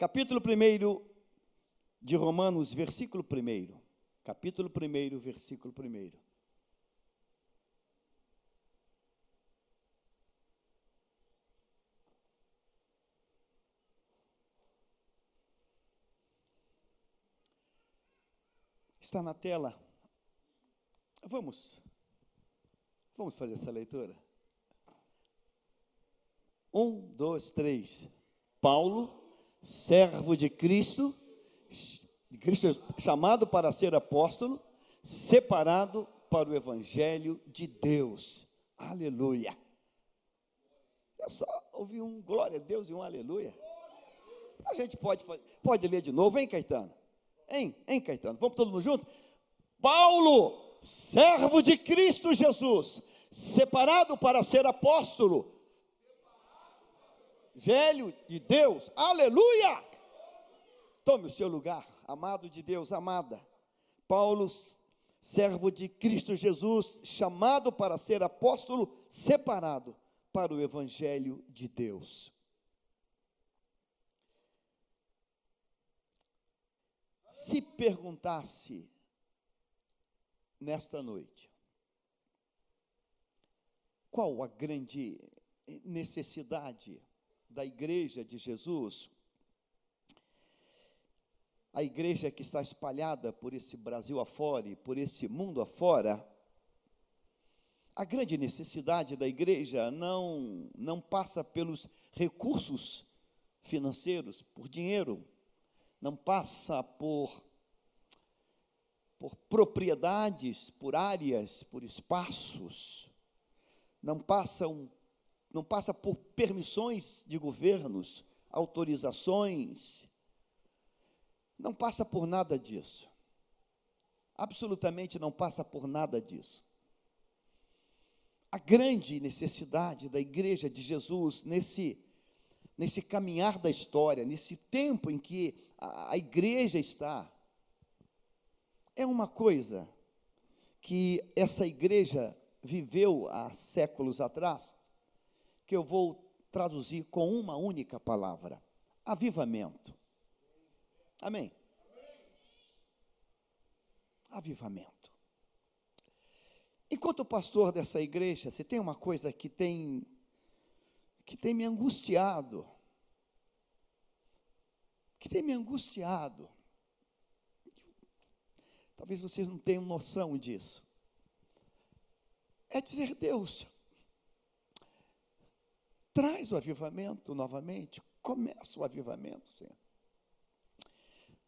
Capítulo 1 de Romanos, versículo 1. Capítulo 1, versículo 1. Está na tela. Vamos. Vamos fazer essa leitura. Um, dois, três. Paulo, servo de Cristo, de Cristo chamado para ser apóstolo, separado para o evangelho de Deus. Aleluia. Eu só ouvi um glória a Deus e um aleluia. A gente pode, pode ler de novo, hein, Caetano? Hein, hein, Caetano? Vamos todo mundo junto? Paulo, servo de Cristo Jesus, separado para ser apóstolo, Evangelho de Deus, aleluia! Tome o seu lugar, amado de Deus, amada. Paulo, servo de Cristo Jesus, chamado para ser apóstolo, separado para o Evangelho de Deus. Se perguntasse nesta noite, qual a grande necessidade da igreja de Jesus, a igreja que está espalhada por esse Brasil afora e por esse mundo afora, a grande necessidade da igreja não, não passa pelos recursos financeiros, por dinheiro, não passa por, por propriedades, por áreas, por espaços, não passa um não passa por permissões de governos, autorizações, não passa por nada disso. Absolutamente não passa por nada disso. A grande necessidade da igreja de Jesus nesse nesse caminhar da história, nesse tempo em que a, a igreja está, é uma coisa que essa igreja viveu há séculos atrás, que eu vou traduzir com uma única palavra: avivamento. Amém? Avivamento. Enquanto pastor dessa igreja, se tem uma coisa que tem que tem me angustiado, que tem me angustiado. Talvez vocês não tenham noção disso. É dizer, Deus, Traz o avivamento novamente. Começa o avivamento, Senhor.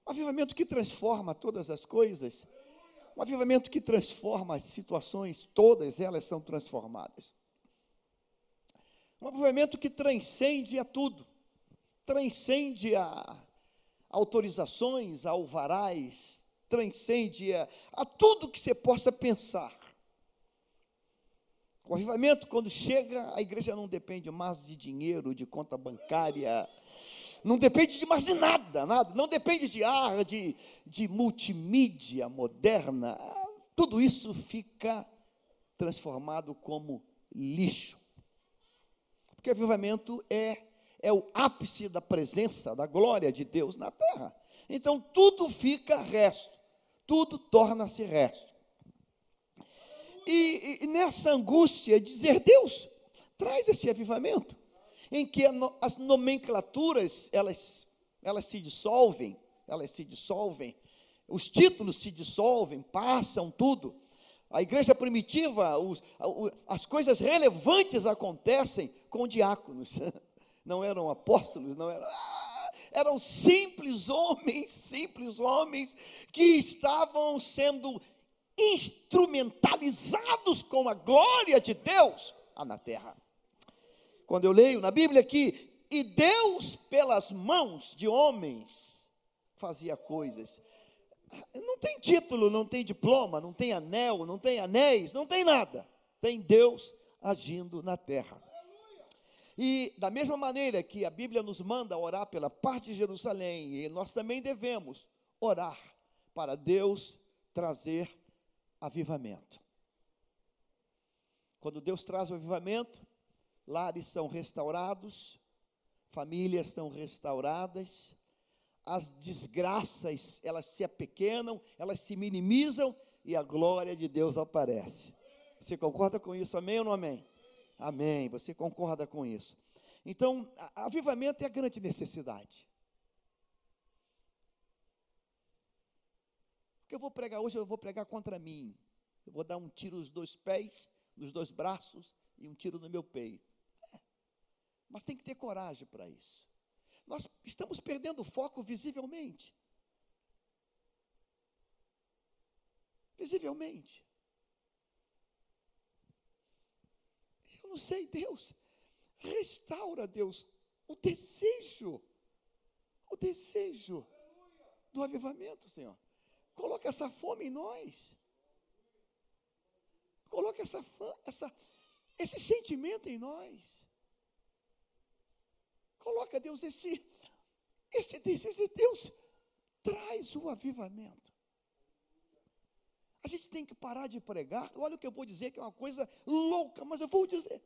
Um avivamento que transforma todas as coisas. Um avivamento que transforma as situações, todas elas são transformadas. Um avivamento que transcende a tudo. Transcende a autorizações, a alvarás, transcende a, a tudo que você possa pensar. O avivamento, quando chega, a igreja não depende mais de dinheiro, de conta bancária, não depende de mais de nada, nada, não depende de ar, de, de multimídia moderna, tudo isso fica transformado como lixo. Porque avivamento é, é o ápice da presença, da glória de Deus na terra. Então tudo fica resto, tudo torna-se resto e, e nessa angústia, dizer: Deus, traz esse avivamento, em que as nomenclaturas elas, elas se dissolvem, elas se dissolvem, os títulos se dissolvem, passam tudo. A igreja primitiva, os, as coisas relevantes acontecem com diáconos, não eram apóstolos, não eram. Ah, eram simples homens, simples homens que estavam sendo instrumentalizados com a glória de Deus na terra. Quando eu leio na Bíblia que e Deus pelas mãos de homens fazia coisas. Não tem título, não tem diploma, não tem anel, não tem anéis, não tem nada. Tem Deus agindo na terra. E da mesma maneira que a Bíblia nos manda orar pela parte de Jerusalém, e nós também devemos orar para Deus trazer avivamento. Quando Deus traz o avivamento, lares são restaurados, famílias são restauradas, as desgraças, elas se apequenam, elas se minimizam e a glória de Deus aparece. Você concorda com isso? Amém ou não amém? Amém. Você concorda com isso? Então, avivamento é a grande necessidade. Que eu vou pregar hoje, eu vou pregar contra mim. Eu vou dar um tiro nos dois pés, nos dois braços e um tiro no meu peito. É. Mas tem que ter coragem para isso. Nós estamos perdendo o foco visivelmente. Visivelmente. Eu não sei, Deus, restaura, Deus, o desejo, o desejo do avivamento, Senhor. Coloca essa fome em nós. Coloca essa, essa, esse sentimento em nós. Coloca, Deus, esse, esse desejo de Deus traz o avivamento. A gente tem que parar de pregar. Olha o que eu vou dizer, que é uma coisa louca, mas eu vou dizer.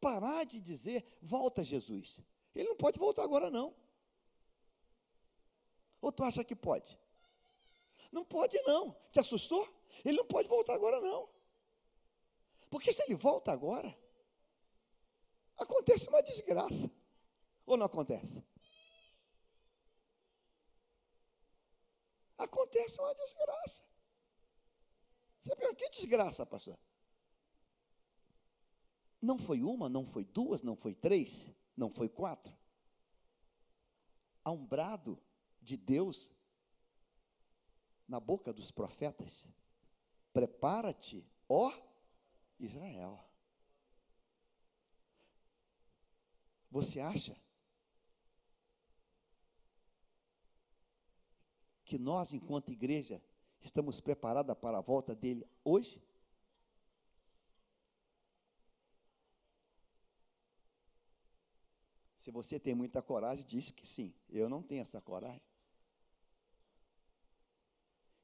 Parar de dizer, volta Jesus. Ele não pode voltar agora, não. Ou tu acha que pode? Não pode, não. Te assustou? Ele não pode voltar agora, não. Porque se ele volta agora, acontece uma desgraça. Ou não acontece? Acontece uma desgraça. Você pensa, que desgraça, pastor? Não foi uma, não foi duas, não foi três, não foi quatro. Há um brado de Deus na boca dos profetas. Prepara-te, ó Israel. Você acha que nós, enquanto igreja, estamos preparados para a volta dele hoje? Se você tem muita coragem, diz que sim. Eu não tenho essa coragem.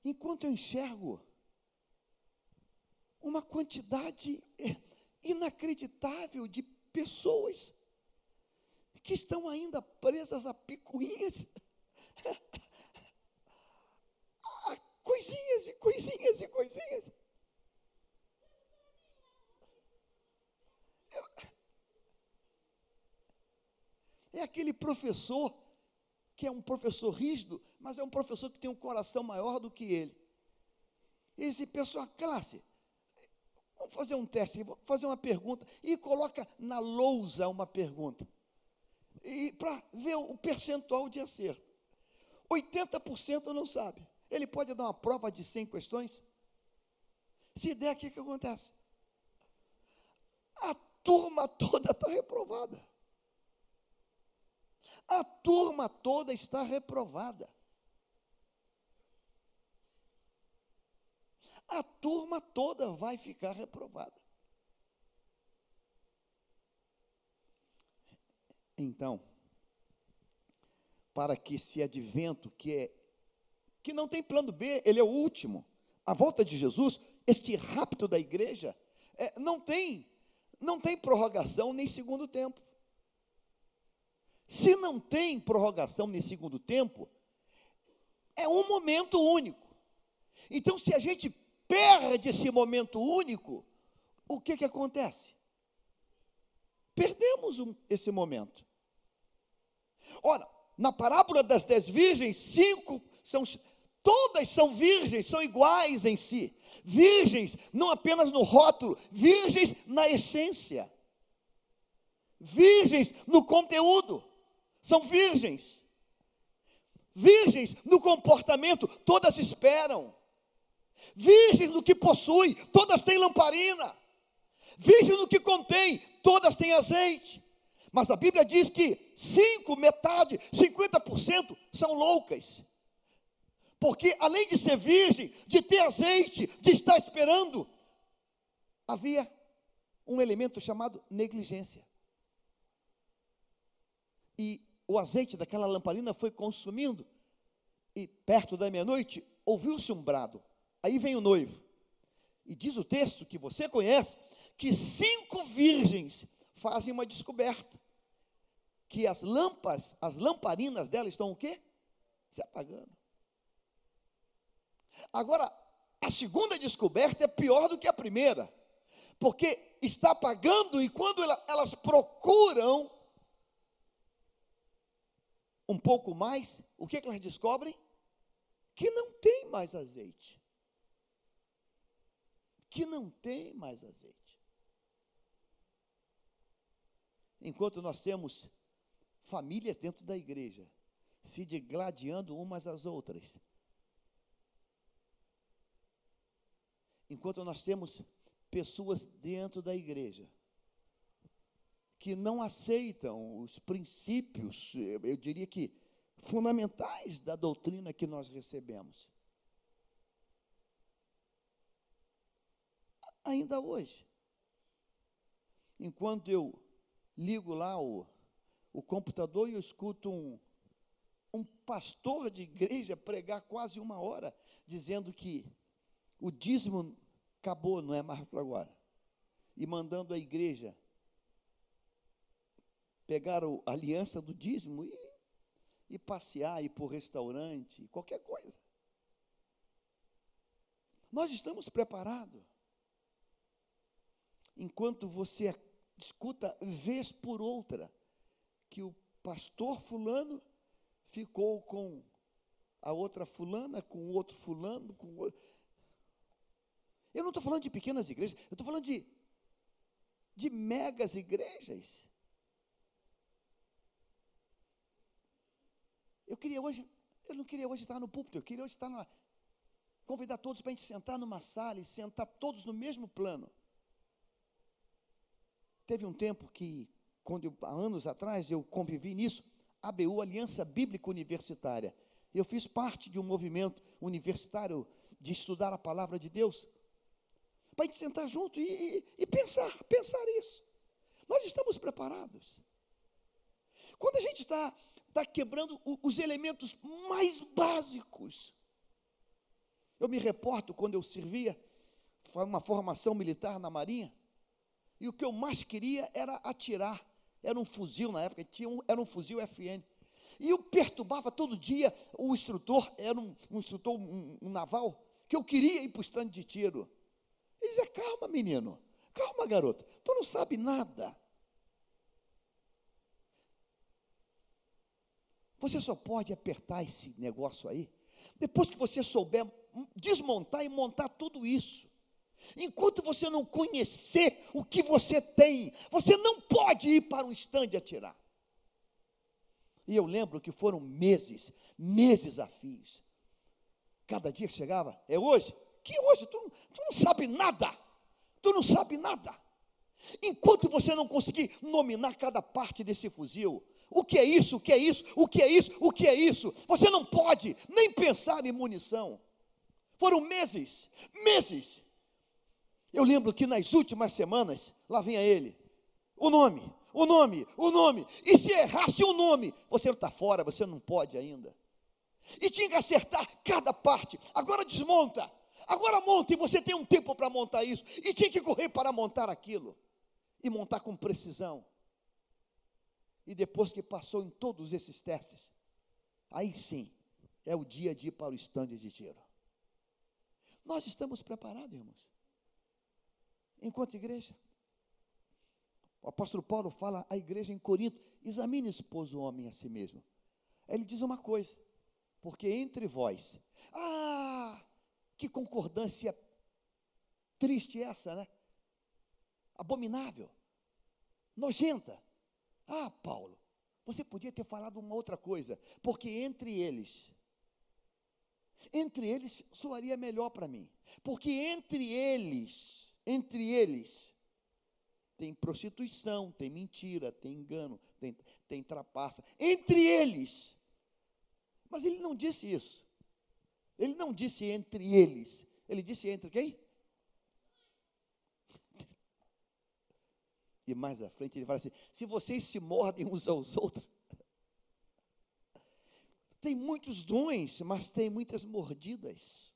Enquanto eu enxergo uma quantidade inacreditável de pessoas que estão ainda presas a picuinhas, a coisinhas e coisinhas e coisinhas. É aquele professor que é um professor rígido, mas é um professor que tem um coração maior do que ele. Esse pessoal, classe, vamos fazer um teste, fazer uma pergunta, e coloca na lousa uma pergunta e para ver o percentual de acerto. 80% não sabe. Ele pode dar uma prova de 100 questões? Se der, o que, que acontece? A turma toda está reprovada. A turma toda está reprovada. A turma toda vai ficar reprovada. Então, para que esse advento que é que não tem plano B, ele é o último. A volta de Jesus, este rapto da igreja, é, não tem não tem prorrogação nem segundo tempo. Se não tem prorrogação nem segundo tempo, é um momento único. Então, se a gente perde esse momento único, o que que acontece? Perdemos um, esse momento. Ora, na parábola das dez virgens, cinco são todas são virgens, são iguais em si. Virgens, não apenas no rótulo, virgens na essência. Virgens no conteúdo, são virgens. Virgens no comportamento, todas esperam. Virgens no que possui, todas têm lamparina. Virgens no que contém, todas têm azeite. Mas a Bíblia diz que cinco, metade, 50% são loucas. Porque além de ser virgem, de ter azeite, de estar esperando, havia um elemento chamado negligência. E o azeite daquela lamparina foi consumindo, e perto da meia-noite ouviu-se um brado. Aí vem o noivo. E diz o texto que você conhece que cinco virgens fazem uma descoberta. Que as lâmpadas, as lamparinas dela estão o quê? se apagando. Agora, a segunda descoberta é pior do que a primeira, porque está apagando e quando elas procuram um pouco mais, o que, é que elas descobrem? Que não tem mais azeite. Que não tem mais azeite. Enquanto nós temos famílias dentro da igreja se degladiando umas às outras, enquanto nós temos pessoas dentro da igreja que não aceitam os princípios, eu diria que fundamentais da doutrina que nós recebemos. Ainda hoje, enquanto eu ligo lá o, o computador e eu escuto um, um pastor de igreja pregar quase uma hora, dizendo que o dízimo acabou, não é mais para agora. E mandando a igreja pegar a aliança do dízimo e, e passear, ir para o restaurante, qualquer coisa. Nós estamos preparados. Enquanto você escuta vez por outra que o pastor fulano ficou com a outra fulana, com o outro fulano, com o. Eu não estou falando de pequenas igrejas, eu estou falando de, de megas igrejas. Queria hoje, eu não queria hoje estar no púlpito, eu queria hoje estar na. Convidar todos para a gente sentar numa sala e sentar todos no mesmo plano. Teve um tempo que, quando eu, há anos atrás, eu convivi nisso, ABU, Aliança Bíblica Universitária. Eu fiz parte de um movimento universitário de estudar a palavra de Deus para a gente sentar junto e, e, e pensar, pensar isso. Nós estamos preparados. Quando a gente está tá quebrando os elementos mais básicos. Eu me reporto quando eu servia uma formação militar na Marinha, e o que eu mais queria era atirar. Era um fuzil na época, tinha um, era um fuzil FN. E eu perturbava todo dia o instrutor, era um, um instrutor um, um naval, que eu queria ir para o stand de tiro. Ele dizia: calma, menino, calma, garoto, tu não sabe nada. Você só pode apertar esse negócio aí depois que você souber desmontar e montar tudo isso. Enquanto você não conhecer o que você tem, você não pode ir para um estande atirar. E eu lembro que foram meses, meses a fios. Cada dia que chegava, é hoje? que hoje tu, tu não sabe nada, tu não sabe nada. Enquanto você não conseguir nominar cada parte desse fuzil, o que é isso, o que é isso, o que é isso, o que é isso, você não pode nem pensar em munição. Foram meses, meses. Eu lembro que nas últimas semanas, lá vinha ele, o nome, o nome, o nome. E se errasse o nome, você não está fora, você não pode ainda. E tinha que acertar cada parte. Agora desmonta. Agora monta, e você tem um tempo para montar isso. E tinha que correr para montar aquilo. E montar com precisão. E depois que passou em todos esses testes, aí sim, é o dia de ir para o estande de tiro. Nós estamos preparados, irmãos. Enquanto igreja. O apóstolo Paulo fala à igreja em Corinto: examine, esposo, o homem a si mesmo. Aí ele diz uma coisa: porque entre vós, ah, que concordância triste essa, né? Abominável, nojenta. Ah, Paulo, você podia ter falado uma outra coisa, porque entre eles, entre eles soaria melhor para mim, porque entre eles, entre eles, tem prostituição, tem mentira, tem engano, tem, tem trapaça, entre eles. Mas ele não disse isso. Ele não disse entre eles, ele disse entre quem? E mais à frente ele fala assim: se vocês se mordem uns aos outros. Tem muitos dons, mas tem muitas mordidas.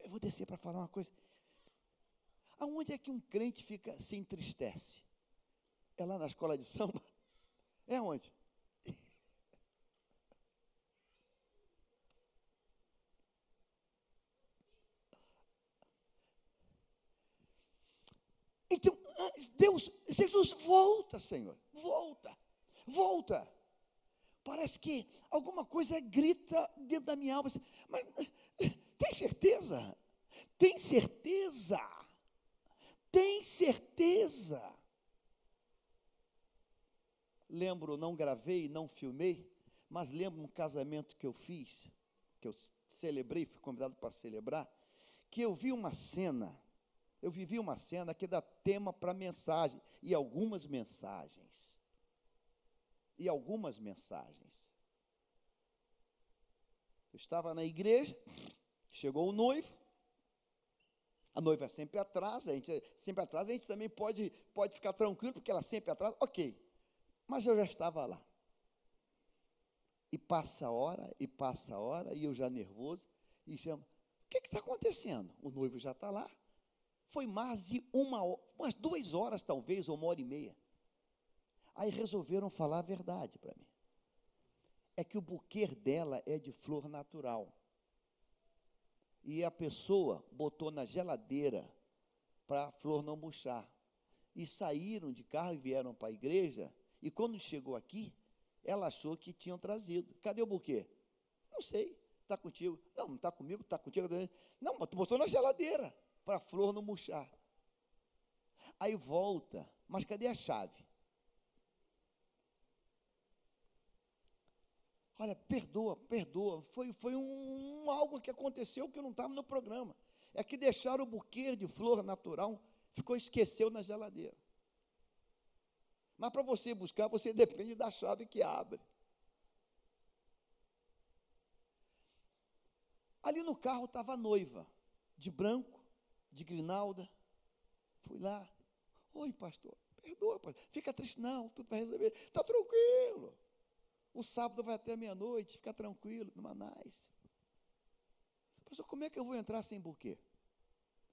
Eu vou descer para falar uma coisa. Aonde é que um crente fica se entristece? É lá na escola de samba? É onde? Então, ah, Deus, Jesus, volta, Senhor, volta, volta. Parece que alguma coisa grita dentro da minha alma, assim, mas tem certeza? Tem certeza? Tem certeza? Lembro, não gravei, não filmei, mas lembro um casamento que eu fiz, que eu celebrei, fui convidado para celebrar, que eu vi uma cena, eu vivi uma cena que dá tema para mensagem, e algumas mensagens. E algumas mensagens. Eu estava na igreja, chegou o noivo, a noiva é sempre atrás, a gente sempre atrás, a gente também pode, pode ficar tranquilo, porque ela sempre atrás, ok. Mas eu já estava lá. E passa a hora, e passa a hora, e eu já nervoso, e chamo, o que está acontecendo? O noivo já está lá. Foi mais de uma umas duas horas, talvez, ou uma hora e meia. Aí resolveram falar a verdade para mim. É que o buquê dela é de flor natural. E a pessoa botou na geladeira para a flor não murchar. E saíram de carro e vieram para a igreja. E quando chegou aqui, ela achou que tinham trazido. Cadê o buquê? Não sei. Está contigo? Não, não está comigo, está contigo. Não, mas tu botou na geladeira para a flor não murchar. Aí volta, mas cadê a chave? Olha, perdoa, perdoa. Foi, foi um, um algo que aconteceu que não estava no programa. É que deixaram o buquê de flor natural, ficou esqueceu na geladeira. Mas para você buscar, você depende da chave que abre. Ali no carro estava a noiva, de branco, de grinalda. Fui lá. Oi, pastor. Perdoa, pastor. Fica triste, não, tudo vai resolver. Está tranquilo. O sábado vai até meia-noite, fica tranquilo, no Manais. Pastor, como é que eu vou entrar sem buquê?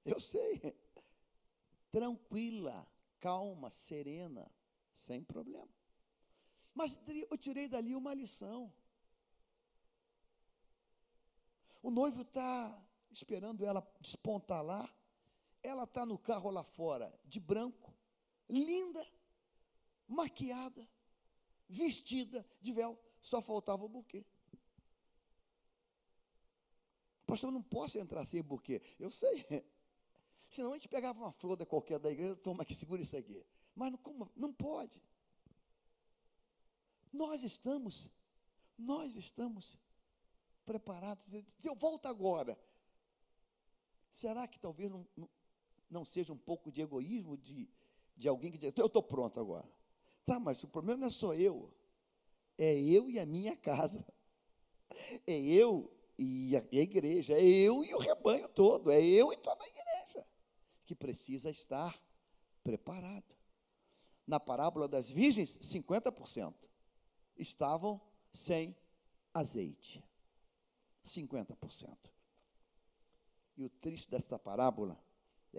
Eu sei. Tranquila, calma, serena, sem problema. Mas eu tirei dali uma lição. O noivo está esperando ela despontar lá. Ela está no carro lá fora, de branco, linda, maquiada, vestida de véu, só faltava o buquê. Pastor, eu não posso entrar sem buquê. Eu sei. Senão a gente pegava uma flor da qualquer da igreja, toma aqui, segura isso aqui. Mas não, como, não pode. Nós estamos, nós estamos preparados. Eu volto agora, será que talvez não, não seja um pouco de egoísmo de, de alguém que diz, eu estou pronto agora. Tá, mas o problema não é só eu. É eu e a minha casa. É eu e a, igreja. É eu e o rebanho todo. É eu e toda a igreja que precisa estar preparado. Na parábola das virgens, 50% estavam sem azeite. 50%. E o triste desta parábola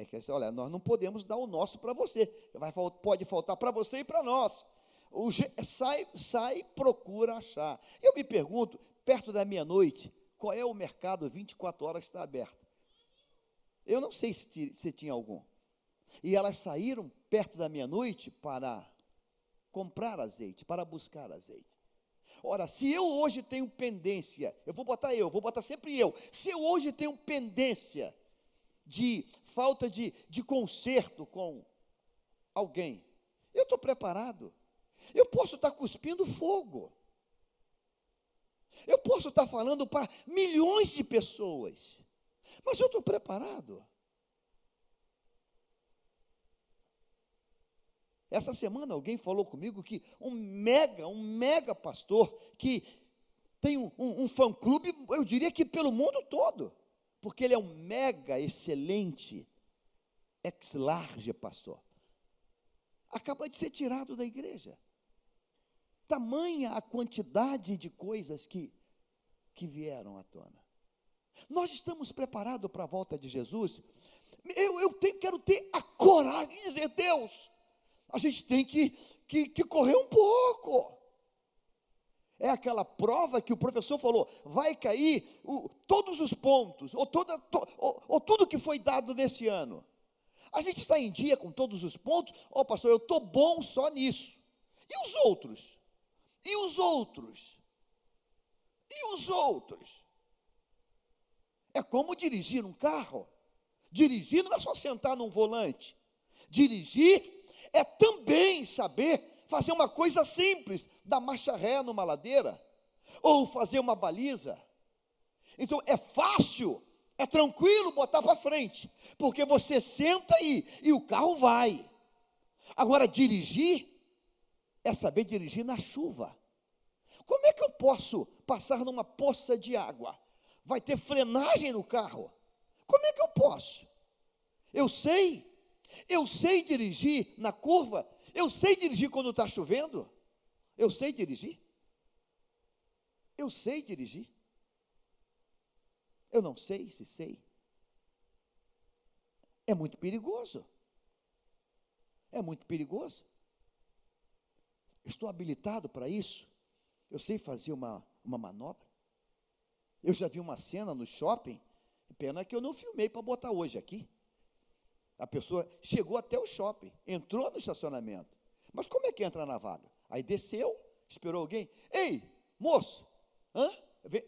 é que, olha, nós não podemos dar o nosso para você. Vai, pode faltar para você e para nós. O, sai, sai, procura achar. Eu me pergunto, perto da meia-noite, qual é o mercado 24 horas que está aberto? Eu não sei se, se tinha algum. E elas saíram perto da meia-noite para comprar azeite, para buscar azeite. Ora, se eu hoje tenho pendência, eu vou botar eu, vou botar sempre eu. Se eu hoje tenho pendência de falta de, de conserto com alguém, eu estou preparado. Eu posso estar cuspindo fogo. Eu posso estar falando para milhões de pessoas. Mas eu estou preparado. Essa semana alguém falou comigo que um mega, um mega pastor que tem um, um, um fã-clube, eu diria que pelo mundo todo, porque ele é um mega excelente ex-large pastor, acaba de ser tirado da igreja. Tamanha a quantidade de coisas que, que vieram à tona. Nós estamos preparados para a volta de Jesus. Eu, eu tenho, quero ter a coragem de dizer, Deus, a gente tem que, que, que correr um pouco. É aquela prova que o professor falou: vai cair o, todos os pontos, ou, toda, to, ou, ou tudo que foi dado nesse ano. A gente está em dia com todos os pontos. Ó, oh, pastor, eu estou bom só nisso. E os outros? E os outros? E os outros? É como dirigir um carro. Dirigir não é só sentar num volante. Dirigir é também saber fazer uma coisa simples, dar marcha ré numa ladeira, ou fazer uma baliza. Então é fácil, é tranquilo botar para frente, porque você senta aí e o carro vai. Agora, dirigir é saber dirigir na chuva. Como é que eu posso passar numa poça de água? Vai ter frenagem no carro? Como é que eu posso? Eu sei, eu sei dirigir na curva, eu sei dirigir quando está chovendo, eu sei dirigir. Eu sei dirigir. Eu não sei se sei. É muito perigoso. É muito perigoso. Estou habilitado para isso. Eu sei fazer uma, uma manobra. Eu já vi uma cena no shopping, pena que eu não filmei para botar hoje aqui. A pessoa chegou até o shopping, entrou no estacionamento. Mas como é que entra na vaga? Aí desceu, esperou alguém. Ei, moço, hã?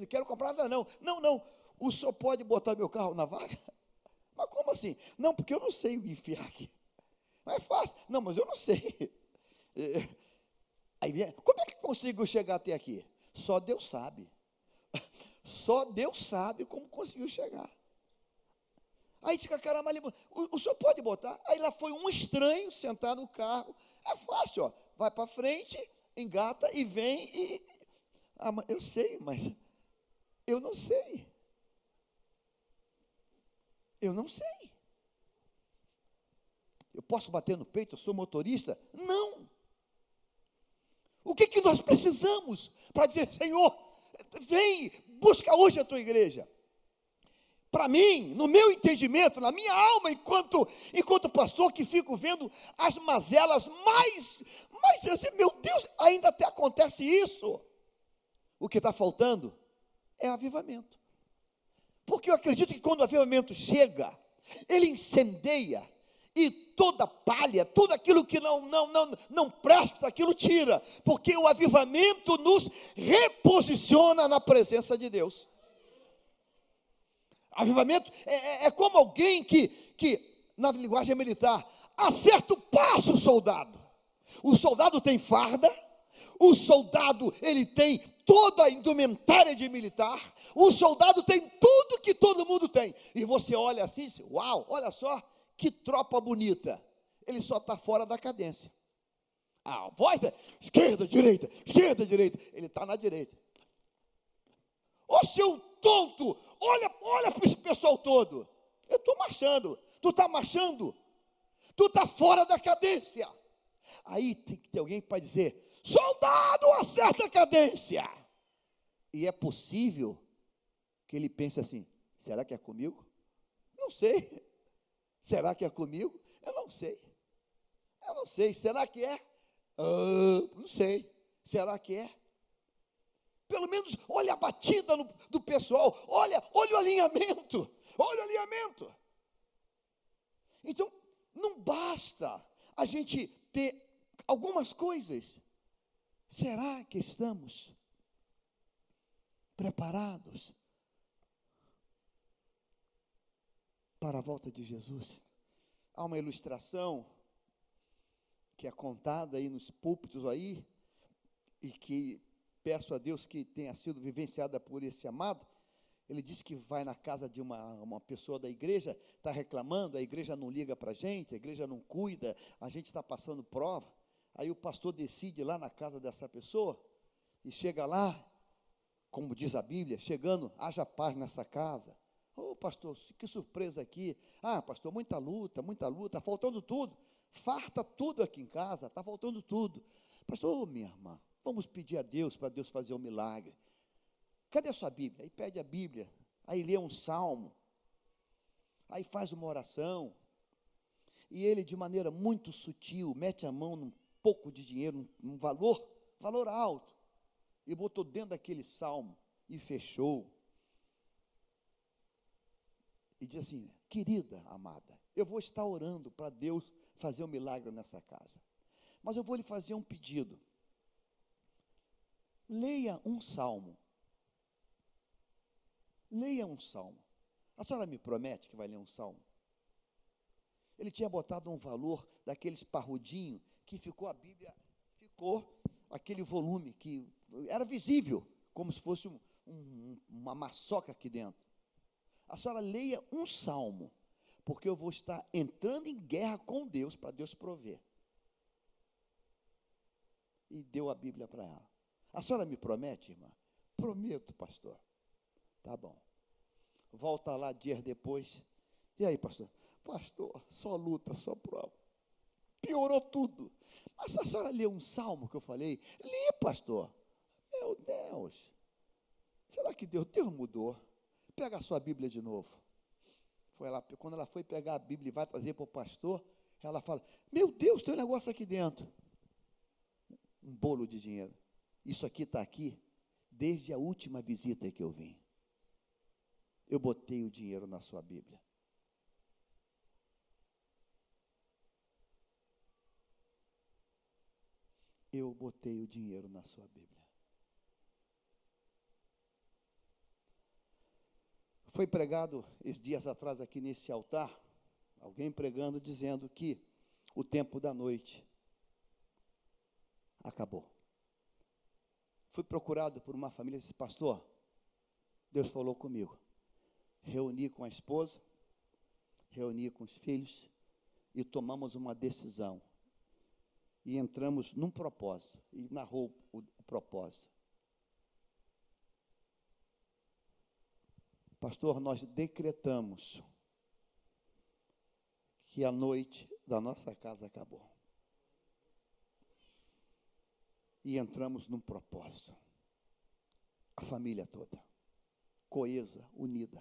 Quero comprar nada não. Não, não. O senhor pode botar meu carro na vaga? Mas como assim? Não, porque eu não sei enfiar aqui. Mas é fácil. Não, mas eu não sei. É, Aí, como é que conseguiu chegar até aqui? Só Deus sabe. Só Deus sabe como conseguiu chegar. Aí fica, caramba, o, o senhor pode botar? Aí lá foi um estranho sentar no carro. É fácil, ó. Vai para frente, engata e vem e. Ah, eu sei, mas eu não sei. Eu não sei. Eu posso bater no peito, eu sou motorista? Não. O que, que nós precisamos para dizer, Senhor, vem, busca hoje a tua igreja? Para mim, no meu entendimento, na minha alma, enquanto, enquanto pastor, que fico vendo as mazelas mais, mais, assim, meu Deus, ainda até acontece isso. O que está faltando é avivamento. Porque eu acredito que quando o avivamento chega, ele incendeia, e toda palha, tudo aquilo que não, não, não, não presta, aquilo tira, porque o avivamento nos reposiciona na presença de Deus. Avivamento é, é, é como alguém que, que, na linguagem militar, acerta o passo, soldado. O soldado tem farda, o soldado ele tem toda a indumentária de militar, o soldado tem tudo que todo mundo tem. E você olha assim, uau, olha só, que tropa bonita. Ele só está fora da cadência. A voz é esquerda, direita, esquerda, direita. Ele está na direita. Ô seu tonto, olha, olha para esse pessoal todo. Eu estou marchando. Tu está marchando? Tu está fora da cadência. Aí tem que ter alguém para dizer: soldado, acerta a cadência. E é possível que ele pense assim: será que é comigo? Não sei. Será que é comigo? Eu não sei. Eu não sei. Será que é? Uh, não sei. Será que é? Pelo menos olha a batida no, do pessoal. Olha, olha o alinhamento. Olha o alinhamento. Então, não basta a gente ter algumas coisas. Será que estamos preparados para a volta de Jesus. Há uma ilustração que é contada aí nos púlpitos aí, e que peço a Deus que tenha sido vivenciada por esse amado. Ele disse que vai na casa de uma, uma pessoa da igreja, está reclamando, a igreja não liga para a gente, a igreja não cuida, a gente está passando prova. Aí o pastor decide lá na casa dessa pessoa, e chega lá, como diz a Bíblia, chegando, haja paz nessa casa. Ô oh, pastor, que surpresa aqui. Ah, pastor, muita luta, muita luta, está faltando tudo. Farta tudo aqui em casa, está faltando tudo. Pastor, oh, minha irmã, vamos pedir a Deus para Deus fazer um milagre. Cadê a sua Bíblia? Aí pede a Bíblia, aí lê um salmo, aí faz uma oração. E ele, de maneira muito sutil, mete a mão num pouco de dinheiro, um valor, valor alto, e botou dentro daquele salmo e fechou e diz assim: querida amada, eu vou estar orando para Deus fazer um milagre nessa casa. Mas eu vou lhe fazer um pedido. Leia um salmo. Leia um salmo. A senhora me promete que vai ler um salmo? Ele tinha botado um valor daqueles parrudinhos que ficou a Bíblia, ficou aquele volume que era visível, como se fosse um, um, uma maçoca aqui dentro. A senhora leia um salmo, porque eu vou estar entrando em guerra com Deus para Deus prover. E deu a Bíblia para ela. A senhora me promete, irmã? Prometo, pastor. Tá bom. Volta lá dias depois. E aí, pastor? Pastor, só luta, só prova. Piorou tudo. Mas a senhora leu um salmo que eu falei? Li, pastor. Meu Deus. Será que Deus, Deus mudou? Pega a sua Bíblia de novo. Foi lá, quando ela foi pegar a Bíblia e vai trazer para o pastor, ela fala: Meu Deus, tem um negócio aqui dentro. Um bolo de dinheiro. Isso aqui está aqui desde a última visita que eu vim. Eu botei o dinheiro na sua Bíblia. eu botei o dinheiro na sua Bíblia. Foi pregado esses dias atrás aqui nesse altar, alguém pregando dizendo que o tempo da noite acabou. Fui procurado por uma família e disse, pastor, Deus falou comigo. Reuni com a esposa, reuni com os filhos e tomamos uma decisão e entramos num propósito, e narrou o, o propósito. Pastor, nós decretamos que a noite da nossa casa acabou. E entramos num propósito. A família toda, coesa, unida.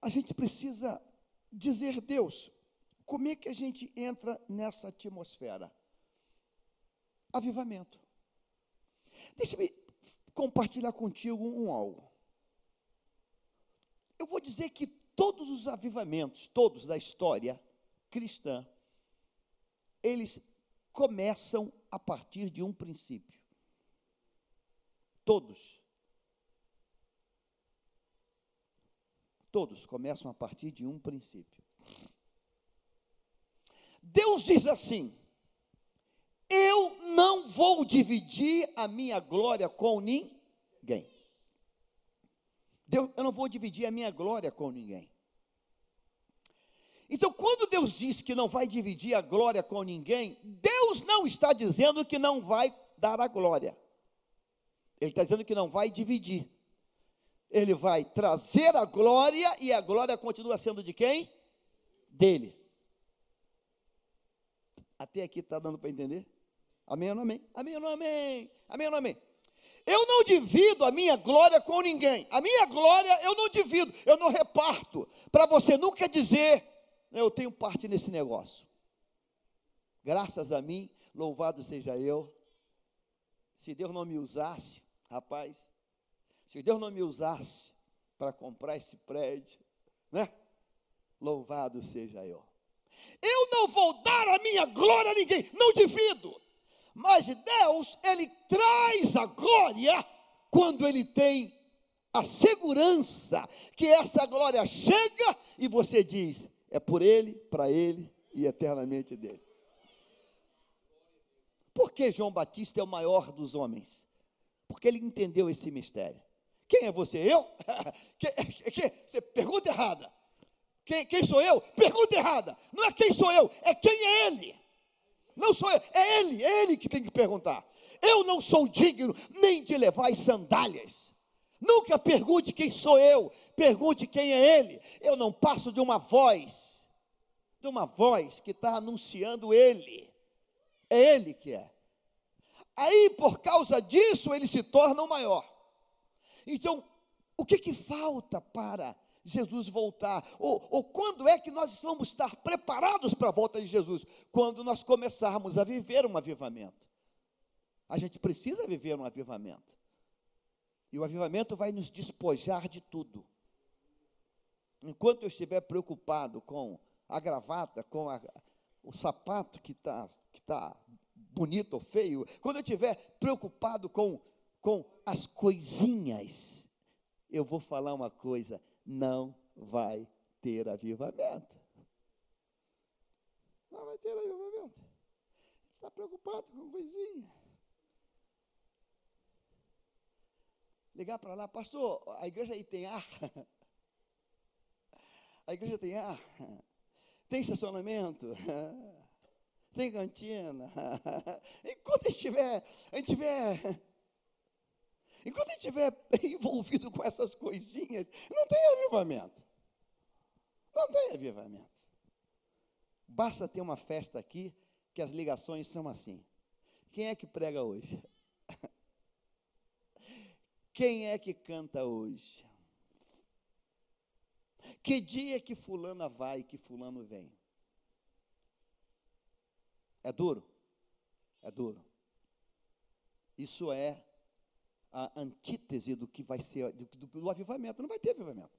a gente precisa dizer, Deus, como é que a gente entra nessa atmosfera? Avivamento. Deixa-me compartilhar contigo um algo. Eu vou dizer que todos os avivamentos, todos da história cristã, eles começam a partir de um princípio. Todos. Todos começam a partir de um princípio. Deus diz assim: Eu não vou dividir a minha glória com ninguém. Deus, eu não vou dividir a minha glória com ninguém. Então, quando Deus diz que não vai dividir a glória com ninguém, Deus não está dizendo que não vai dar a glória. Ele está dizendo que não vai dividir ele vai trazer a glória e a glória continua sendo de quem? Dele. Até aqui está dando para entender? Amém ou não amém? Amém ou não amém? Amém ou não amém? Eu não divido a minha glória com ninguém. A minha glória eu não divido, eu não reparto. Para você nunca dizer, eu tenho parte nesse negócio. Graças a mim, louvado seja eu. Se Deus não me usasse, rapaz, se Deus não me usasse para comprar esse prédio, né? Louvado seja eu. Eu não vou dar a minha glória a ninguém, não divido. Mas Deus, Ele traz a glória quando Ele tem a segurança que essa glória chega e você diz: é por Ele, para Ele e eternamente dele. Por que João Batista é o maior dos homens? Porque ele entendeu esse mistério. Quem é você? Eu? que, que, você pergunta errada. Quem, quem sou eu? Pergunta errada. Não é quem sou eu, é quem é ele. Não sou eu, é ele, é ele que tem que perguntar. Eu não sou digno nem de levar as sandálias. Nunca pergunte quem sou eu, pergunte quem é ele. Eu não passo de uma voz, de uma voz que está anunciando ele. É ele que é. Aí, por causa disso, ele se torna o maior. Então, o que, que falta para Jesus voltar? Ou, ou, quando é que nós vamos estar preparados para a volta de Jesus? Quando nós começarmos a viver um avivamento. A gente precisa viver um avivamento. E o avivamento vai nos despojar de tudo. Enquanto eu estiver preocupado com a gravata, com a, o sapato que está que tá bonito ou feio, quando eu estiver preocupado com, com as coisinhas, eu vou falar uma coisa: não vai ter avivamento. Não vai ter avivamento. Está preocupado com coisinha. Ligar para lá, pastor, a igreja aí tem ar. A igreja tem ar, tem estacionamento, tem cantina. Enquanto estiver, a gente tiver, enquanto a gente estiver envolvido com essas coisinhas, não tem avivamento. Não tem avivamento. Basta ter uma festa aqui que as ligações são assim. Quem é que prega hoje? Quem é que canta hoje? Que dia que fulana vai, que fulano vem? É duro? É duro. Isso é a antítese do que vai ser, do, do, do avivamento. Não vai ter avivamento.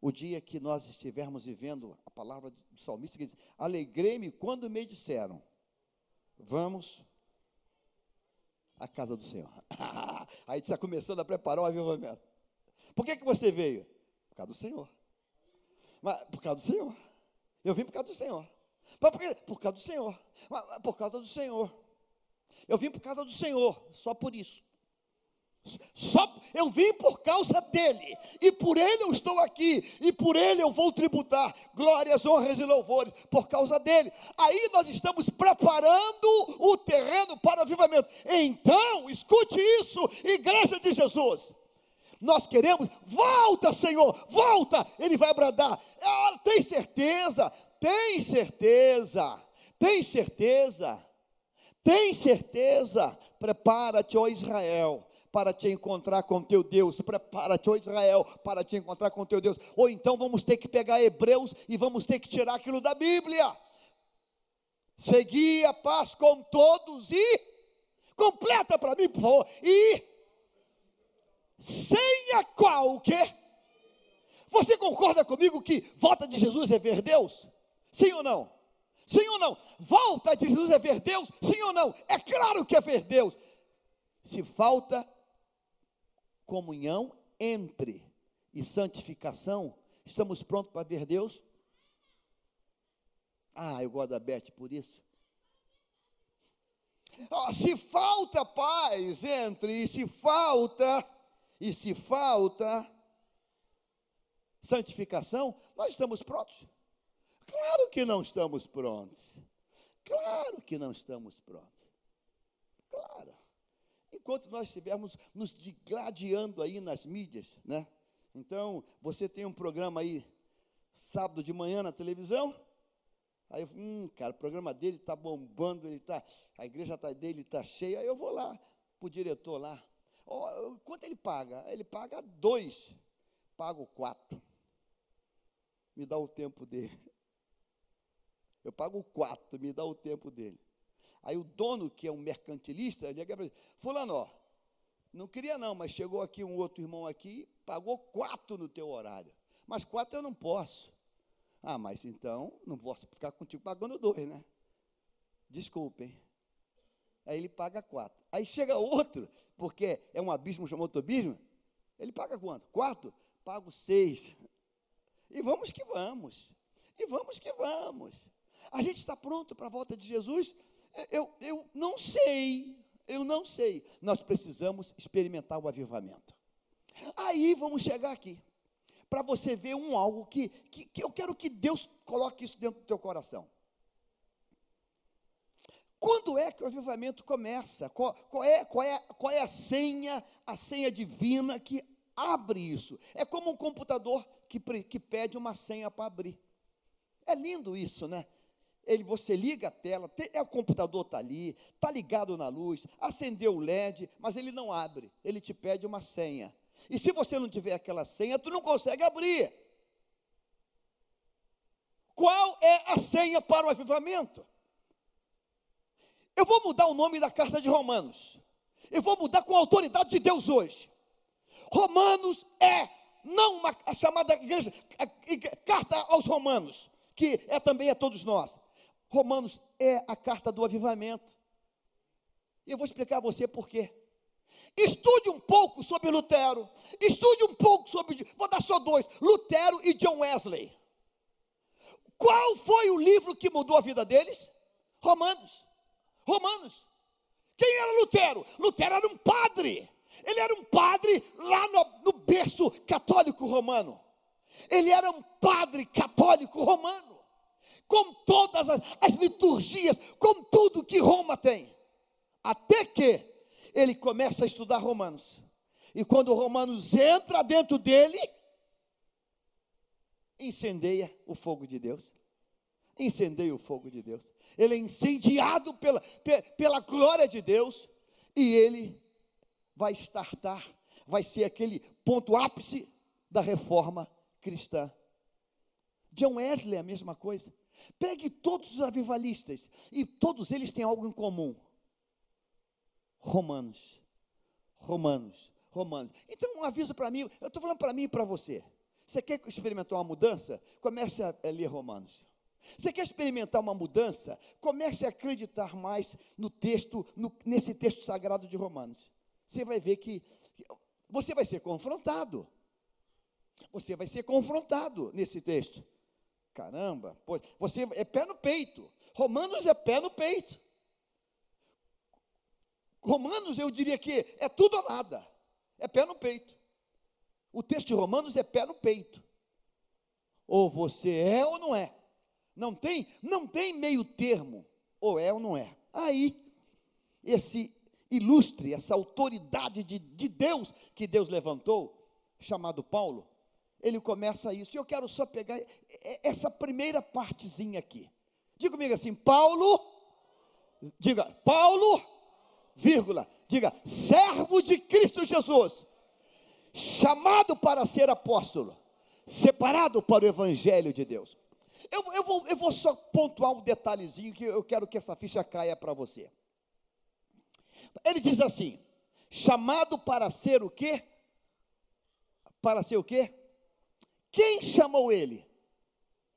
O dia que nós estivermos vivendo a palavra do salmista que diz: Alegrei-me quando me disseram, vamos à casa do Senhor. Aí está começando a preparar o avivamento. Por que, que você veio? causa do Senhor. Mas, por causa do Senhor. Eu vim por causa do Senhor. Mas por? Por causa do Senhor. Mas, por causa do Senhor. Eu vim por causa do Senhor, só por isso. Só eu vim por causa dele, e por ele eu estou aqui, e por ele eu vou tributar glórias, honras e louvores, por causa dele. Aí nós estamos preparando o terreno para o avivamento. Então, escute isso, igreja de Jesus. Nós queremos, volta, Senhor, volta. Ele vai bradar. Ah, tem certeza? Tem certeza? Tem certeza? Tem certeza? Prepara-te, ó Israel, para te encontrar com teu Deus. Prepara-te, ó Israel, para te encontrar com teu Deus. Ou então vamos ter que pegar Hebreus e vamos ter que tirar aquilo da Bíblia. Seguir a paz com todos e completa para mim, por favor. E sem a qual o quê? Você concorda comigo que volta de Jesus é ver Deus? Sim ou não? Sim ou não? Volta de Jesus é ver Deus? Sim ou não? É claro que é ver Deus. Se falta comunhão entre e santificação, estamos prontos para ver Deus? Ah, eu gosto da Beth por isso. Oh, se falta paz entre e se falta e se falta santificação, nós estamos prontos? Claro que não estamos prontos. Claro que não estamos prontos. Enquanto nós estivermos nos digladiando aí nas mídias, né? Então, você tem um programa aí sábado de manhã na televisão, Aí eu, hum, cara, o programa dele está bombando, ele tá, a igreja tá, dele está cheia. Aí eu vou lá para o diretor lá. Oh, quanto ele paga? Ele paga dois. Pago quatro. Me dá o tempo dele. Eu pago quatro, me dá o tempo dele. Aí o dono, que é um mercantilista, liga para ele, fulano, ó, não queria não, mas chegou aqui um outro irmão aqui, pagou quatro no teu horário. Mas quatro eu não posso. Ah, mas então não posso ficar contigo pagando dois, né? Desculpem. Aí ele paga quatro. Aí chega outro, porque é um abismo chamado abismo, ele paga quanto? Quatro? Pago seis. E vamos que vamos. E vamos que vamos. A gente está pronto para a volta de Jesus? Eu, eu não sei. Eu não sei. Nós precisamos experimentar o avivamento. Aí vamos chegar aqui. Para você ver um algo que, que, que eu quero que Deus coloque isso dentro do teu coração. Quando é que o avivamento começa? Qual, qual, é, qual, é, qual é a senha, a senha divina que abre isso? É como um computador que, que pede uma senha para abrir. É lindo isso, né? Ele, você liga a tela, tem, é, o computador está ali, está ligado na luz, acendeu o LED, mas ele não abre, ele te pede uma senha. E se você não tiver aquela senha, tu não consegue abrir. Qual é a senha para o avivamento? Eu vou mudar o nome da carta de Romanos. Eu vou mudar com a autoridade de Deus hoje. Romanos é não uma, a chamada igreja, a, a, carta aos Romanos, que é também a todos nós. Romanos é a carta do avivamento. E eu vou explicar a você por quê. Estude um pouco sobre Lutero. Estude um pouco sobre. Vou dar só dois: Lutero e John Wesley. Qual foi o livro que mudou a vida deles? Romanos. Romanos. Quem era Lutero? Lutero era um padre. Ele era um padre lá no, no berço católico romano. Ele era um padre católico romano. Com todas as, as liturgias, com tudo que Roma tem. Até que ele começa a estudar Romanos. E quando Romanos entra dentro dele, incendeia o fogo de Deus. Incendeia o fogo de Deus. Ele é incendiado pela, pela glória de Deus. E ele vai startar, vai ser aquele ponto ápice da reforma cristã. John Wesley é a mesma coisa. Pegue todos os avivalistas e todos eles têm algo em comum. Romanos. Romanos. Romanos. Então, um aviso para mim, eu estou falando para mim e para você. Você quer experimentar uma mudança? Comece a ler Romanos. Você quer experimentar uma mudança? Comece a acreditar mais no texto, no, nesse texto sagrado de Romanos. Você vai ver que você vai ser confrontado. Você vai ser confrontado nesse texto. Caramba, você é pé no peito. Romanos é pé no peito. Romanos, eu diria que é tudo ou nada. É pé no peito. O texto de Romanos é pé no peito. Ou você é ou não é. Não tem, não tem meio termo. Ou é ou não é. Aí, esse ilustre, essa autoridade de, de Deus que Deus levantou, chamado Paulo, ele começa isso. E eu quero só pegar essa primeira partezinha aqui. Diga comigo assim, Paulo, diga, Paulo, vírgula, diga, servo de Cristo Jesus, chamado para ser apóstolo, separado para o evangelho de Deus. Eu, eu, vou, eu vou só pontuar um detalhezinho que eu quero que essa ficha caia para você. Ele diz assim: chamado para ser o quê? Para ser o quê? Quem chamou ele?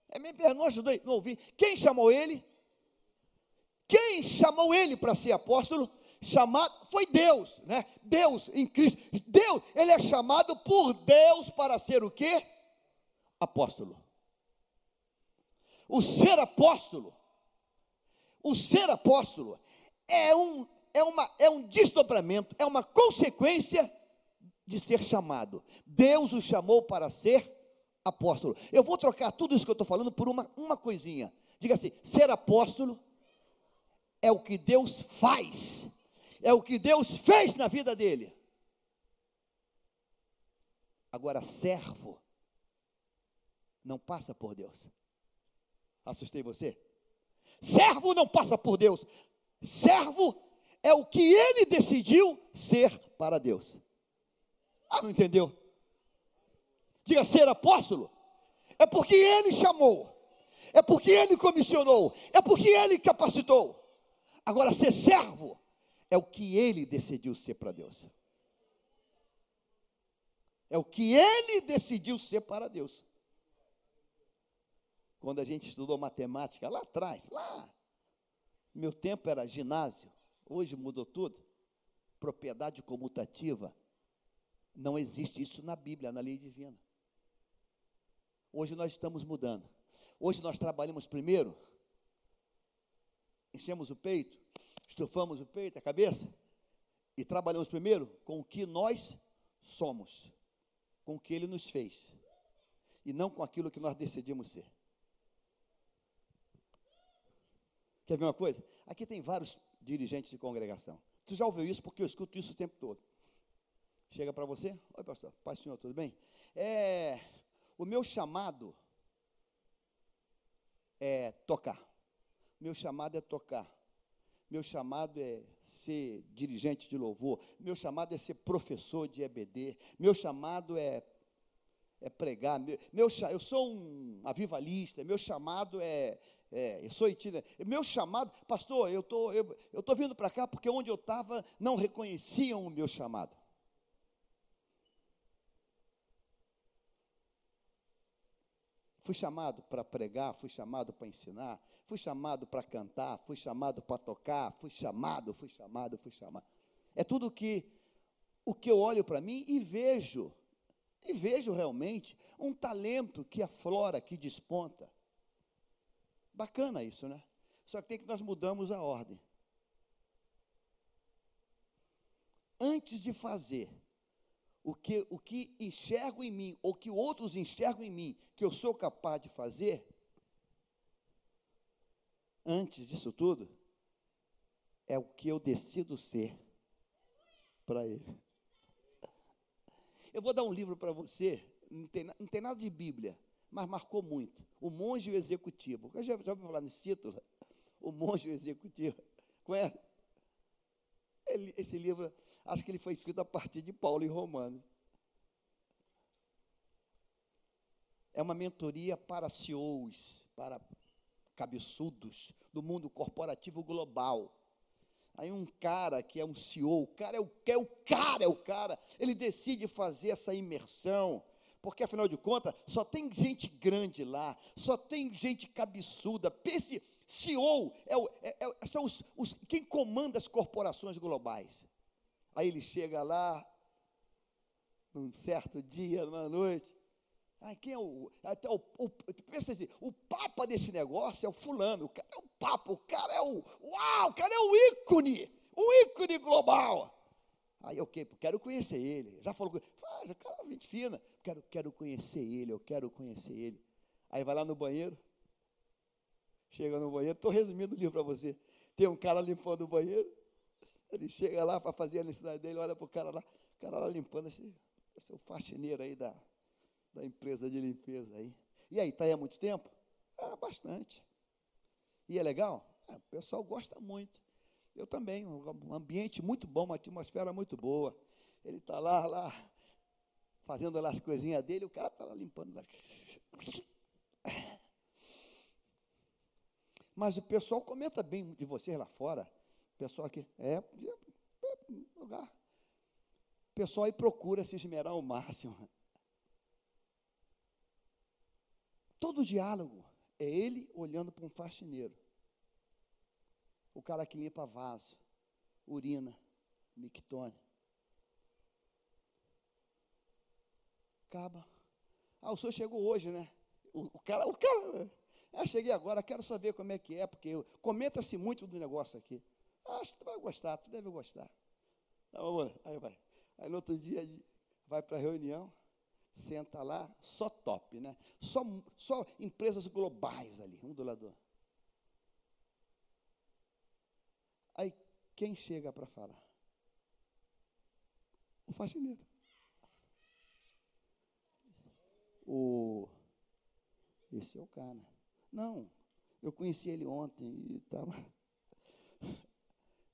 É pergunta, não ajudei, não ouvi. Quem chamou ele? Quem chamou ele para ser apóstolo? Chamado foi Deus, né? Deus em Cristo. Deus, ele é chamado por Deus para ser o quê? Apóstolo. O ser apóstolo, o ser apóstolo é um é, uma, é um desdobramento, é uma consequência de ser chamado. Deus o chamou para ser apóstolo. Eu vou trocar tudo isso que eu estou falando por uma, uma coisinha. Diga assim: ser apóstolo é o que Deus faz, é o que Deus fez na vida dele. Agora, servo não passa por Deus. Assustei você? Servo não passa por Deus. Servo é o que ele decidiu ser para Deus. Ah, não entendeu? Diga ser apóstolo. É porque ele chamou. É porque ele comissionou. É porque ele capacitou. Agora, ser servo é o que ele decidiu ser para Deus. É o que ele decidiu ser para Deus. Quando a gente estudou matemática lá atrás, lá, meu tempo era ginásio, Hoje mudou tudo. Propriedade comutativa. Não existe isso na Bíblia, na lei divina. Hoje nós estamos mudando. Hoje nós trabalhamos primeiro, enchemos o peito, estufamos o peito, a cabeça, e trabalhamos primeiro com o que nós somos, com o que Ele nos fez, e não com aquilo que nós decidimos ser. Quer ver uma coisa? Aqui tem vários dirigentes de congregação. Tu já ouviu isso porque eu escuto isso o tempo todo. Chega para você, oi pastor, paz senhor, tudo bem? É, o meu chamado é tocar. Meu chamado é tocar. Meu chamado é ser dirigente de louvor. Meu chamado é ser professor de EBD. Meu chamado é, é pregar. Meu, meu, eu sou um avivalista. Meu chamado é, é, eu sou itinerante. Meu chamado, pastor, eu tô, eu, eu tô vindo para cá porque onde eu estava não reconheciam o meu chamado. Fui chamado para pregar, fui chamado para ensinar, fui chamado para cantar, fui chamado para tocar, fui chamado, fui chamado, fui chamado. É tudo que o que eu olho para mim e vejo, e vejo realmente um talento que aflora, que desponta. Bacana isso, né? Só que tem que nós mudamos a ordem. Antes de fazer o que, o que enxergo em mim, ou que outros enxergam em mim, que eu sou capaz de fazer, antes disso tudo, é o que eu decido ser para Ele. Eu vou dar um livro para você, não tem, não tem, nada de Bíblia, mas marcou muito. O Monge e o Executivo. Eu já, já ouviu falar nesse título? O Monge e o Executivo. Conhece? Ele, esse livro Acho que ele foi escrito a partir de Paulo e Romanos. É uma mentoria para CEOs, para cabeçudos do mundo corporativo global. Aí um cara que é um CEO, o cara é o, é o cara, é o cara, ele decide fazer essa imersão, porque afinal de contas, só tem gente grande lá, só tem gente cabeçuda. Pense, CEO é, é, é, são os, os, quem comanda as corporações globais. Aí ele chega lá, num certo dia, numa noite. Ah, quem é o. Até o, o, pensa assim, o papa desse negócio é o fulano, o cara é o papa, o cara é o. Uau, o cara é o ícone, o ícone global. Aí eu okay, quero conhecer ele. Já falou, ah, já, cara, gente fina, quero, quero conhecer ele, eu quero conhecer ele. Aí vai lá no banheiro, chega no banheiro, estou resumindo o livro para você. Tem um cara limpando o banheiro, ele chega lá para fazer a necessidade dele, olha para o cara lá, o cara lá limpando, esse, esse é o faxineiro aí da, da empresa de limpeza aí. E aí, está aí há muito tempo? Ah, bastante. E é legal? Ah, o pessoal gosta muito. Eu também, um ambiente muito bom, uma atmosfera muito boa. Ele está lá, lá, fazendo lá as coisinhas dele, o cara está lá limpando lá. Mas o pessoal comenta bem de vocês lá fora. Pessoal aqui, é, é lugar. Pessoal aí procura se esmerar ao máximo. Todo diálogo é ele olhando para um faxineiro. O cara que limpa vaso, urina, mictone. Acaba. Ah, o senhor chegou hoje, né? O, o cara, o cara. Ah, cheguei agora, quero só ver como é que é, porque comenta-se muito do negócio aqui. Acho que tu vai gostar, tu deve gostar. Tá bom, aí vai. Aí no outro dia vai para a reunião, senta lá, só top, né? Só, só empresas globais ali, um do lado. Aí quem chega para falar? O faxineiro. O, esse é o cara. Não, eu conheci ele ontem e estava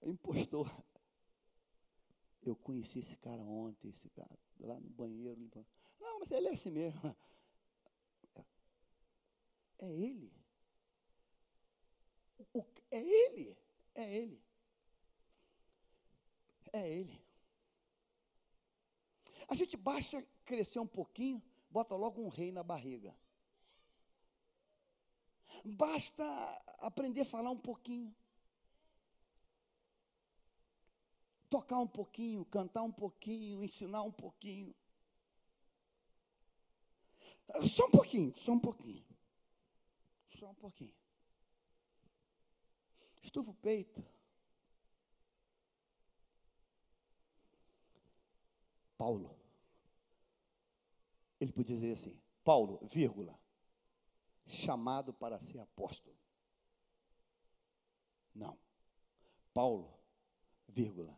impostor. Eu conheci esse cara ontem, esse cara, lá no banheiro. Não, mas ele é assim mesmo. É ele. O, é ele. É ele. É ele. A gente baixa crescer um pouquinho, bota logo um rei na barriga. Basta aprender a falar um pouquinho. Tocar um pouquinho, cantar um pouquinho, ensinar um pouquinho. Só um pouquinho, só um pouquinho. Só um pouquinho. Estufa o peito. Paulo. Ele podia dizer assim: Paulo, vírgula, chamado para ser apóstolo. Não. Paulo, vírgula,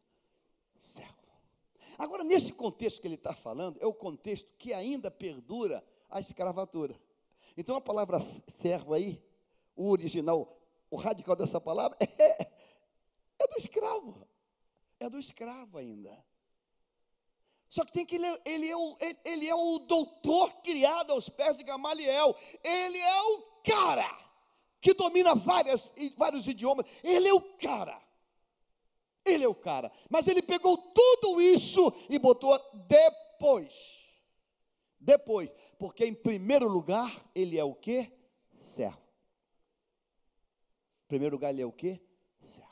Agora, nesse contexto que ele está falando, é o contexto que ainda perdura a escravatura. Então, a palavra servo aí, o original, o radical dessa palavra, é, é do escravo. É do escravo ainda. Só que tem que ele, ele, é o, ele, ele é o doutor criado aos pés de Gamaliel. Ele é o cara que domina várias, vários idiomas. Ele é o cara. Ele é o cara. Mas ele pegou tudo isso e botou depois. Depois. Porque em primeiro lugar, ele é o que? Servo. Em primeiro lugar, ele é o que? Servo.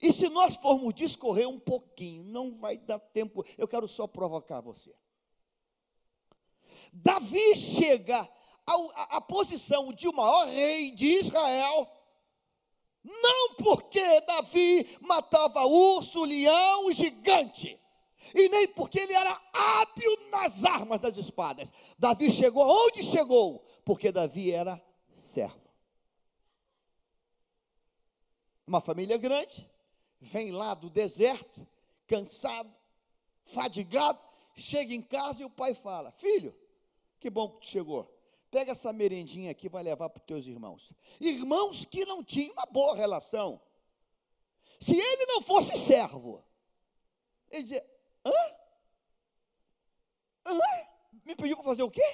E se nós formos discorrer um pouquinho, não vai dar tempo, eu quero só provocar você. Davi chega à posição de o maior rei de Israel não porque Davi matava urso, leão, gigante, e nem porque ele era hábil nas armas das espadas. Davi chegou onde chegou, porque Davi era servo. Uma família grande, vem lá do deserto, cansado, fadigado, chega em casa e o pai fala: Filho, que bom que tu chegou. Pega essa merendinha aqui vai levar para os teus irmãos. Irmãos que não tinham uma boa relação. Se ele não fosse servo, ele dizia: hã? Hã? Me pediu para fazer o quê?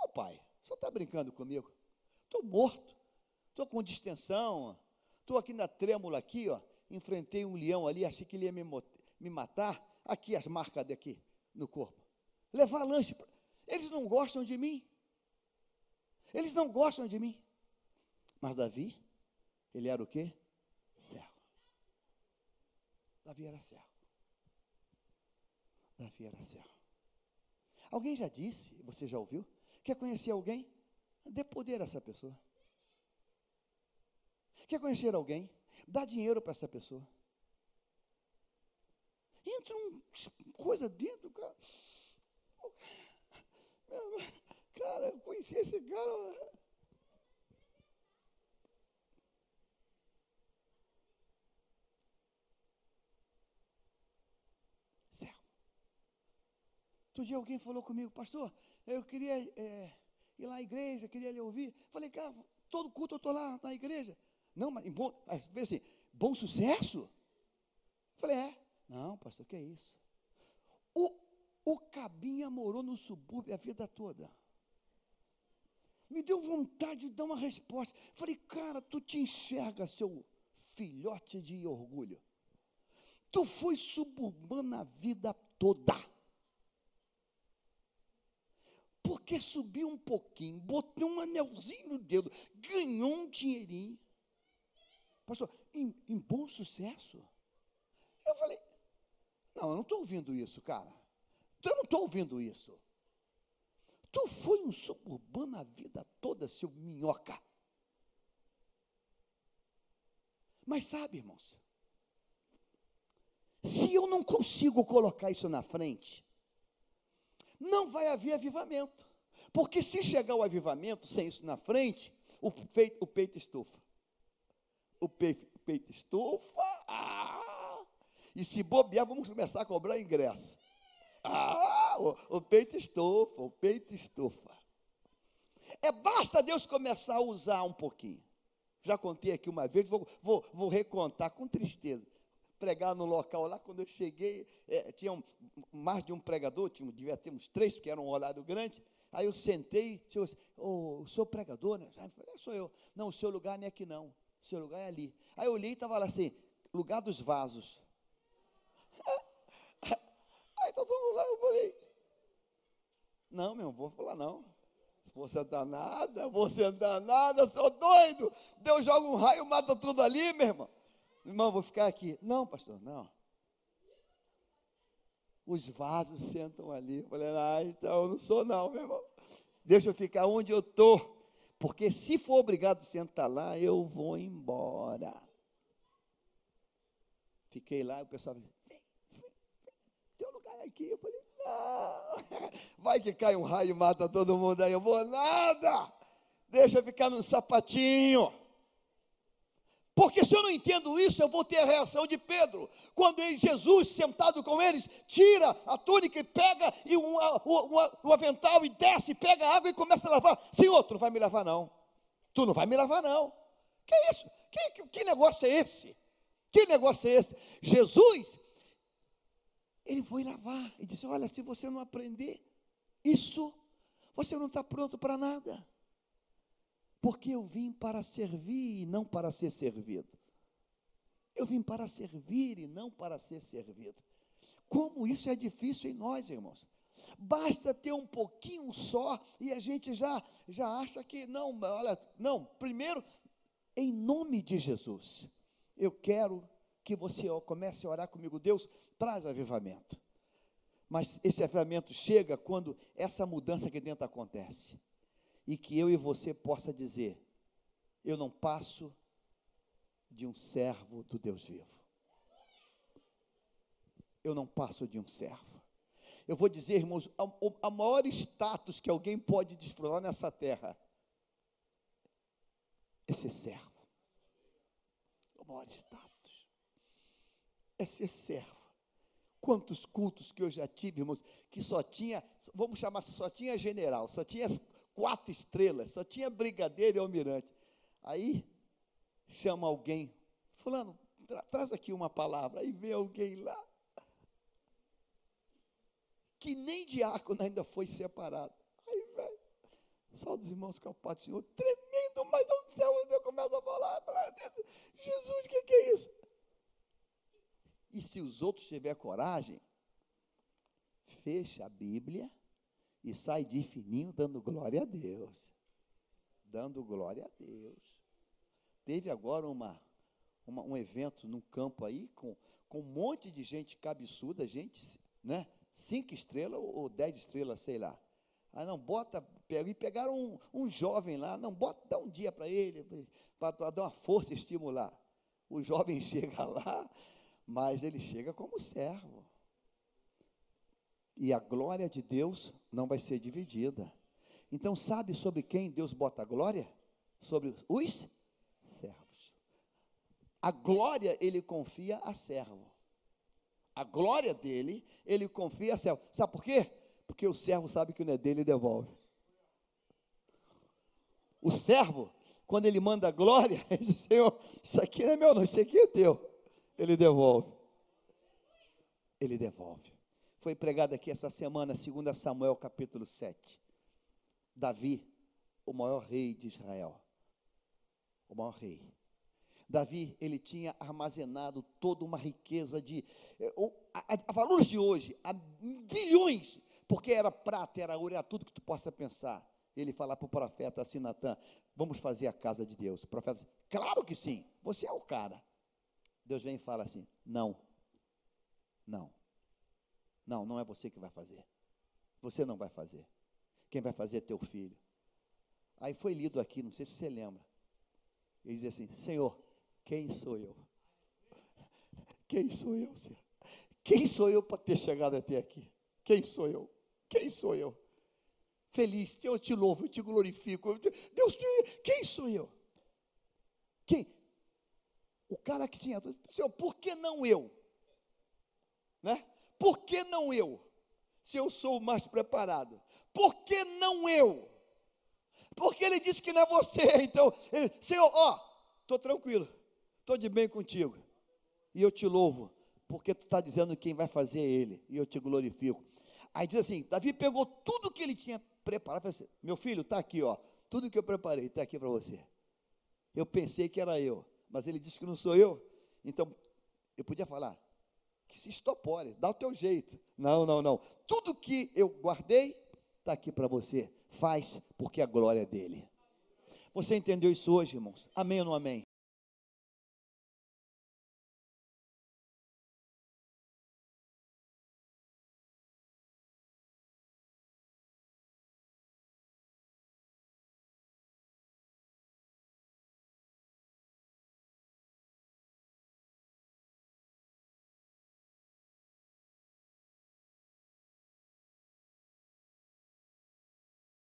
Ô oh, pai, você está brincando comigo? Estou morto, estou com distensão, estou aqui na trêmula aqui, ó. Enfrentei um leão ali, achei que ele ia me, me matar. Aqui as marcas daqui no corpo. Levar lanche. Eles não gostam de mim. Eles não gostam de mim. Mas Davi, ele era o quê? Servo. Davi era servo. Davi era servo. Alguém já disse, você já ouviu? Quer conhecer alguém? Dê poder a essa pessoa. Quer conhecer alguém? Dá dinheiro para essa pessoa. Entra uma coisa dentro, cara. Cara, eu conheci esse cara. Céu. Outro dia alguém falou comigo, pastor, eu queria é, ir lá à igreja, queria lhe ouvir. Falei, cara, todo culto eu estou lá na igreja. Não, mas bom, assim, bom sucesso? Falei, é. Não, pastor, que é isso? O, o Cabinha morou no subúrbio a vida toda. Me deu vontade de dar uma resposta. Falei, cara, tu te enxerga, seu filhote de orgulho. Tu foi suburbano a vida toda. Porque subiu um pouquinho, botou um anelzinho no dedo, ganhou um dinheirinho. Pastor, em, em bom sucesso? Eu falei, não, eu não estou ouvindo isso, cara. Eu não estou ouvindo isso. Tu foi um suburbano a vida toda, seu minhoca. Mas sabe, irmãos, se eu não consigo colocar isso na frente, não vai haver avivamento. Porque se chegar o avivamento sem isso na frente, o peito, o peito estufa. O peito, peito estufa. Ah, e se bobear, vamos começar a cobrar ingresso. Ah, o, o peito estufa, o peito estufa. É basta Deus começar a usar um pouquinho. Já contei aqui uma vez, vou, vou, vou recontar com tristeza. Pregar no local lá, quando eu cheguei, é, tinha um, mais de um pregador, tinha, devia ter uns três, porque era um horário grande. Aí eu sentei, chegou assim, oh, o senhor pregador, né? Eu falei, é, sou eu. Não, o seu lugar não é aqui não, o seu lugar é ali. Aí eu olhei e estava lá assim, lugar dos vasos. Está todo lá, eu falei, não, meu, vou falar não. Vou sentar nada, vou sentar nada, sou doido. Deus joga um raio, mata tudo ali, meu irmão. Irmão, vou ficar aqui. Não, pastor, não. Os vasos sentam ali. Eu falei, ah, então eu não sou não, meu irmão. Deixa eu ficar onde eu estou. Porque se for obrigado a sentar lá, eu vou embora. Fiquei lá o pessoal disse, aqui. Eu falei, não. Vai que cai um raio e mata todo mundo aí. Eu vou nada. Deixa eu ficar no sapatinho. Porque se eu não entendo isso, eu vou ter a reação de Pedro. Quando Jesus, sentado com eles, tira a túnica e pega e um, um, um avental e desce, pega a água e começa a lavar. Senhor, tu não vai me lavar não. Tu não vai me lavar não. Que isso? Que, que, que negócio é esse? Que negócio é esse? Jesus ele foi lavar e disse: Olha, se você não aprender isso, você não está pronto para nada. Porque eu vim para servir e não para ser servido. Eu vim para servir e não para ser servido. Como isso é difícil em nós, irmãos. Basta ter um pouquinho só e a gente já já acha que não, olha, não, primeiro em nome de Jesus. Eu quero que você comece a orar comigo, Deus, traz avivamento. Mas esse avivamento chega quando essa mudança aqui dentro acontece. E que eu e você possa dizer: eu não passo de um servo do Deus vivo. Eu não passo de um servo. Eu vou dizer, irmãos, a, a maior status que alguém pode desfrutar nessa terra é ser servo. O maior status é ser servo. Quantos cultos que eu já tive, irmãos, que só tinha, vamos chamar, só tinha general, só tinha quatro estrelas, só tinha brigadeiro e almirante. Aí chama alguém, fulano, tra traz aqui uma palavra, aí vem alguém lá, que nem diácono ainda foi separado. Aí, velho, só dos irmãos que é o Pai do Senhor, tremendo, mas do céu, eu começo a falar, Jesus, o que, que é isso? E se os outros tiverem coragem, fecha a Bíblia e sai de fininho dando glória a Deus. Dando glória a Deus. Teve agora uma, uma, um evento num campo aí com, com um monte de gente cabeçuda, gente, né? Cinco estrelas ou dez estrelas, sei lá. Ah, não, bota, e pegaram um, um jovem lá, não, bota, dá um dia para ele, para dar uma força estimular. O jovem chega lá, mas ele chega como servo. E a glória de Deus não vai ser dividida. Então, sabe sobre quem Deus bota a glória? Sobre os servos. A glória ele confia a servo. A glória dele, ele confia a servo. Sabe por quê? Porque o servo sabe que não é dele e devolve. O servo, quando ele manda a glória, ele diz, Senhor, isso aqui não é meu não, isso aqui é teu. Ele devolve. Ele devolve. Foi pregado aqui essa semana, 2 Samuel capítulo 7. Davi, o maior rei de Israel. O maior rei. Davi, ele tinha armazenado toda uma riqueza de, eh, a, a, a valores de hoje, a bilhões, porque era prata, era ouro, era tudo que tu possa pensar. Ele fala para o profeta assim, Natan, vamos fazer a casa de Deus. O profeta, claro que sim, você é o cara. Deus vem e fala assim, não, não, não, não é você que vai fazer. Você não vai fazer. Quem vai fazer é teu filho. Aí foi lido aqui, não sei se você lembra. Ele diz assim: Senhor, quem sou eu? Quem sou eu, Senhor? Quem sou eu para ter chegado até aqui? Quem sou eu? Quem sou eu? Feliz, eu te louvo, eu te glorifico. Deus, quem sou eu? Quem? O cara que tinha, Senhor, por que não eu? Né? Por que não eu? Se eu sou o mais preparado. Por que não eu? Porque ele disse que não é você. Então, ele, Senhor, ó, estou tranquilo estou de bem contigo. E eu te louvo, porque tu está dizendo quem vai fazer é ele, e eu te glorifico. Aí diz assim: Davi pegou tudo que ele tinha preparado, assim, meu filho, está aqui, ó, tudo que eu preparei está aqui para você. Eu pensei que era eu, mas ele disse que não sou eu, então eu podia falar, que se estopore, dá o teu jeito. Não, não, não. Tudo que eu guardei está aqui para você. Faz, porque a glória é dele. Você entendeu isso hoje, irmãos? Amém ou não amém?